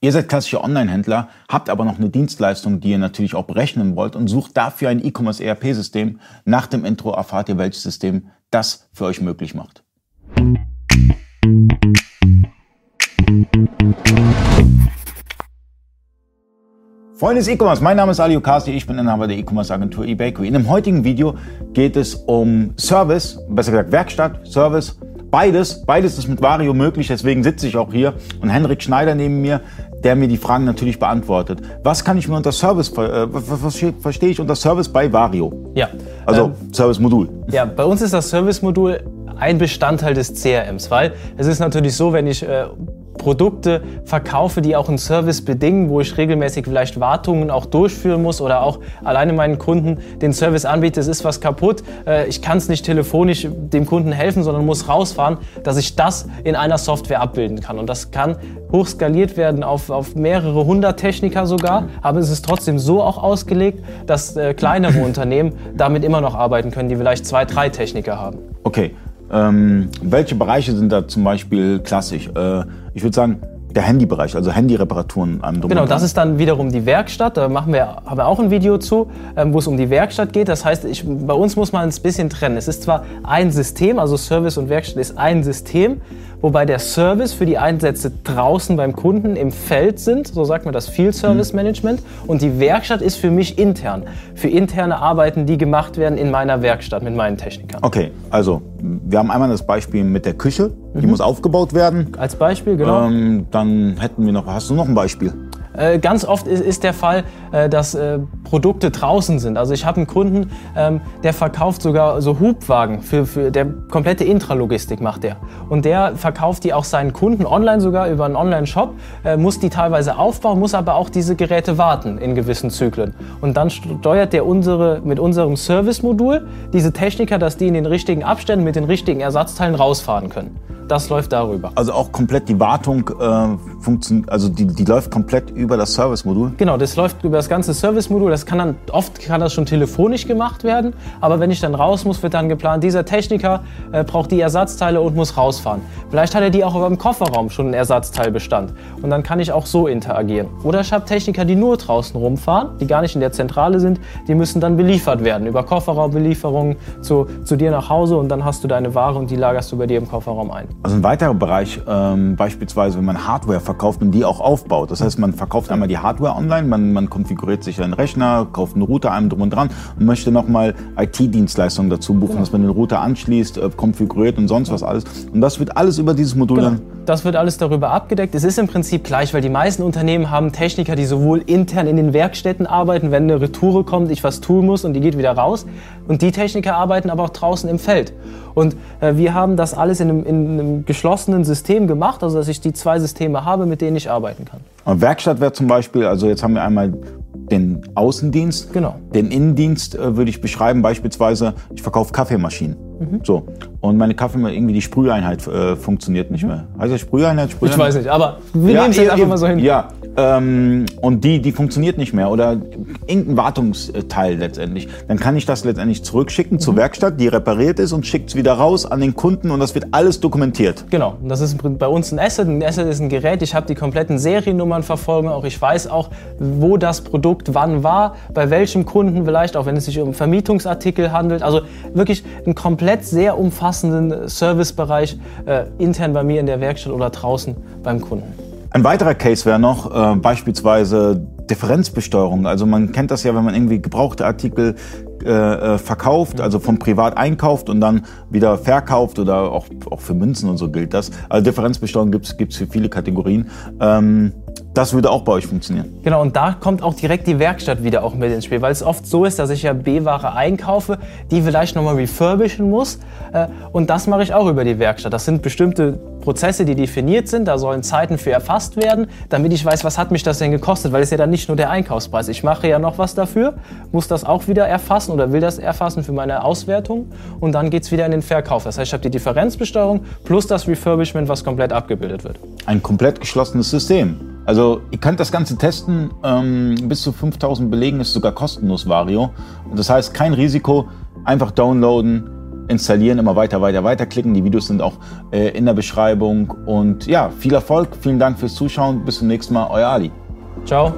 Ihr seid klassische Online-Händler, habt aber noch eine Dienstleistung, die ihr natürlich auch berechnen wollt und sucht dafür ein E-Commerce ERP-System. Nach dem Intro erfahrt ihr, welches System das für euch möglich macht. Freunde des E-Commerce, mein Name ist Ali Okasi, ich bin Inhaber der E-Commerce Agentur eBakery. In dem heutigen Video geht es um Service, besser gesagt Werkstatt, Service Beides, beides ist mit Vario möglich, deswegen sitze ich auch hier und Henrik Schneider neben mir, der mir die Fragen natürlich beantwortet. Was kann ich mir unter Service, äh, was verstehe ich unter Service bei Vario? Ja. Also ähm, Service-Modul. Ja, bei uns ist das Service-Modul ein Bestandteil des CRMs, weil es ist natürlich so, wenn ich äh, Produkte verkaufe, die auch einen Service bedingen, wo ich regelmäßig vielleicht Wartungen auch durchführen muss oder auch alleine meinen Kunden den Service anbiete, es ist was kaputt, äh, ich kann es nicht telefonisch dem Kunden helfen, sondern muss rausfahren, dass ich das in einer Software abbilden kann. Und das kann hochskaliert werden auf, auf mehrere hundert Techniker sogar, aber es ist trotzdem so auch ausgelegt, dass äh, kleinere Unternehmen damit immer noch arbeiten können, die vielleicht zwei, drei Techniker haben. Okay, ähm, welche Bereiche sind da zum Beispiel klassisch? Äh, ich würde sagen, der Handybereich, also Handyreparaturen am Genau, das ist dann wiederum die Werkstatt. Da machen wir, haben wir auch ein Video zu, ähm, wo es um die Werkstatt geht. Das heißt, ich, bei uns muss man es ein bisschen trennen. Es ist zwar ein System, also Service und Werkstatt ist ein System, wobei der Service für die Einsätze draußen beim Kunden im Feld sind, so sagt man das Field Service Management, und die Werkstatt ist für mich intern, für interne Arbeiten, die gemacht werden in meiner Werkstatt mit meinen Technikern. Okay, also wir haben einmal das Beispiel mit der Küche, die mhm. muss aufgebaut werden. Als Beispiel, genau. Ähm, dann hätten wir noch, hast du noch ein Beispiel? Äh, ganz oft ist, der Fall, äh, dass äh, Produkte draußen sind. Also ich habe einen Kunden, ähm, der verkauft sogar so Hubwagen für, für der komplette Intralogistik macht der. Und der verkauft die auch seinen Kunden online sogar über einen Online-Shop, muss die teilweise aufbauen, muss aber auch diese Geräte warten in gewissen Zyklen. Und dann steuert der unsere, mit unserem Service-Modul diese Techniker, dass die in den richtigen Abständen mit den richtigen Ersatzteilen rausfahren können. Das läuft darüber. Also auch komplett die Wartung äh, funktioniert, also die, die läuft komplett über das Service-Modul? Genau, das läuft über das ganze Service-Modul. Das kann dann, oft kann das schon telefonisch gemacht werden, aber wenn ich dann raus muss, wird dann geplant, dieser Techniker äh, braucht die Ersatzteile und muss rausfahren. Vielleicht hat er die auch über dem Kofferraum schon einen Ersatzteilbestand und dann kann ich auch so interagieren. Oder ich habe Techniker, die nur draußen rumfahren, die gar nicht in der Zentrale sind, die müssen dann beliefert werden über Kofferraumbelieferungen zu, zu dir nach Hause und dann hast du deine Ware und die lagerst du bei dir im Kofferraum ein. Also ein weiterer Bereich, ähm, beispielsweise wenn man Hardware verkauft und die auch aufbaut. Das heißt, man verkauft einmal die Hardware online, man, man konfiguriert sich einen Rechner, kauft einen Router, einem drum und dran und möchte nochmal IT-Dienstleistungen dazu buchen, genau. dass man den Router anschließt, äh, konfiguriert und sonst was alles. Und das wird alles über dieses Modul genau. dann das wird alles darüber abgedeckt. Es ist im Prinzip gleich, weil die meisten Unternehmen haben Techniker, die sowohl intern in den Werkstätten arbeiten, wenn eine Retoure kommt, ich was tun muss und die geht wieder raus. Und die Techniker arbeiten aber auch draußen im Feld. Und äh, wir haben das alles in einem, in einem, geschlossenen System gemacht, also dass ich die zwei Systeme habe, mit denen ich arbeiten kann. Und Werkstatt wäre zum Beispiel, also jetzt haben wir einmal den Außendienst, genau. den Innendienst äh, würde ich beschreiben, beispielsweise, ich verkaufe Kaffeemaschinen. Mhm. So. Und meine Kaffee, irgendwie die Sprüheinheit äh, funktioniert nicht mehr. Heißt das Sprüheinheit? Sprüheinheit? Ich weiß nicht, aber wir ja, nehmen es jetzt einfach mal so hin. Ja, ähm, und die, die funktioniert nicht mehr oder irgendein Wartungsteil letztendlich, dann kann ich das letztendlich zurückschicken mhm. zur Werkstatt, die repariert ist und schickt es wieder raus an den Kunden und das wird alles dokumentiert. Genau, das ist bei uns ein Asset. Ein Asset ist ein Gerät, ich habe die kompletten Seriennummern verfolgen, auch ich weiß auch, wo das Produkt wann war, bei welchem Kunden vielleicht, auch wenn es sich um Vermietungsartikel handelt. Also wirklich einen komplett sehr umfassenden Servicebereich äh, intern bei mir in der Werkstatt oder draußen beim Kunden. Ein weiterer Case wäre noch äh, beispielsweise Differenzbesteuerung. Also man kennt das ja, wenn man irgendwie gebrauchte Artikel äh, äh, verkauft, also vom Privat einkauft und dann wieder verkauft oder auch, auch für Münzen und so gilt das. Also Differenzbesteuerung gibt es für viele Kategorien. Ähm, das würde auch bei euch funktionieren. Genau, und da kommt auch direkt die Werkstatt wieder auch mit ins Spiel, weil es oft so ist, dass ich ja B-Ware einkaufe, die vielleicht nochmal refurbischen muss. Äh, und das mache ich auch über die Werkstatt. Das sind bestimmte Prozesse, die definiert sind. Da sollen Zeiten für erfasst werden, damit ich weiß, was hat mich das denn gekostet, weil es ja dann nicht nur der Einkaufspreis. Ich mache ja noch was dafür, muss das auch wieder erfassen oder will das erfassen für meine Auswertung und dann geht es wieder in den Verkauf. Das heißt, ich habe die Differenzbesteuerung plus das Refurbishment, was komplett abgebildet wird. Ein komplett geschlossenes System. Also ihr könnt das Ganze testen, ähm, bis zu 5000 Belegen ist sogar kostenlos Vario. Und das heißt kein Risiko, einfach downloaden, installieren, immer weiter, weiter, weiter klicken. Die Videos sind auch äh, in der Beschreibung. Und ja, viel Erfolg, vielen Dank fürs Zuschauen. Bis zum nächsten Mal, euer Ali. Ciao.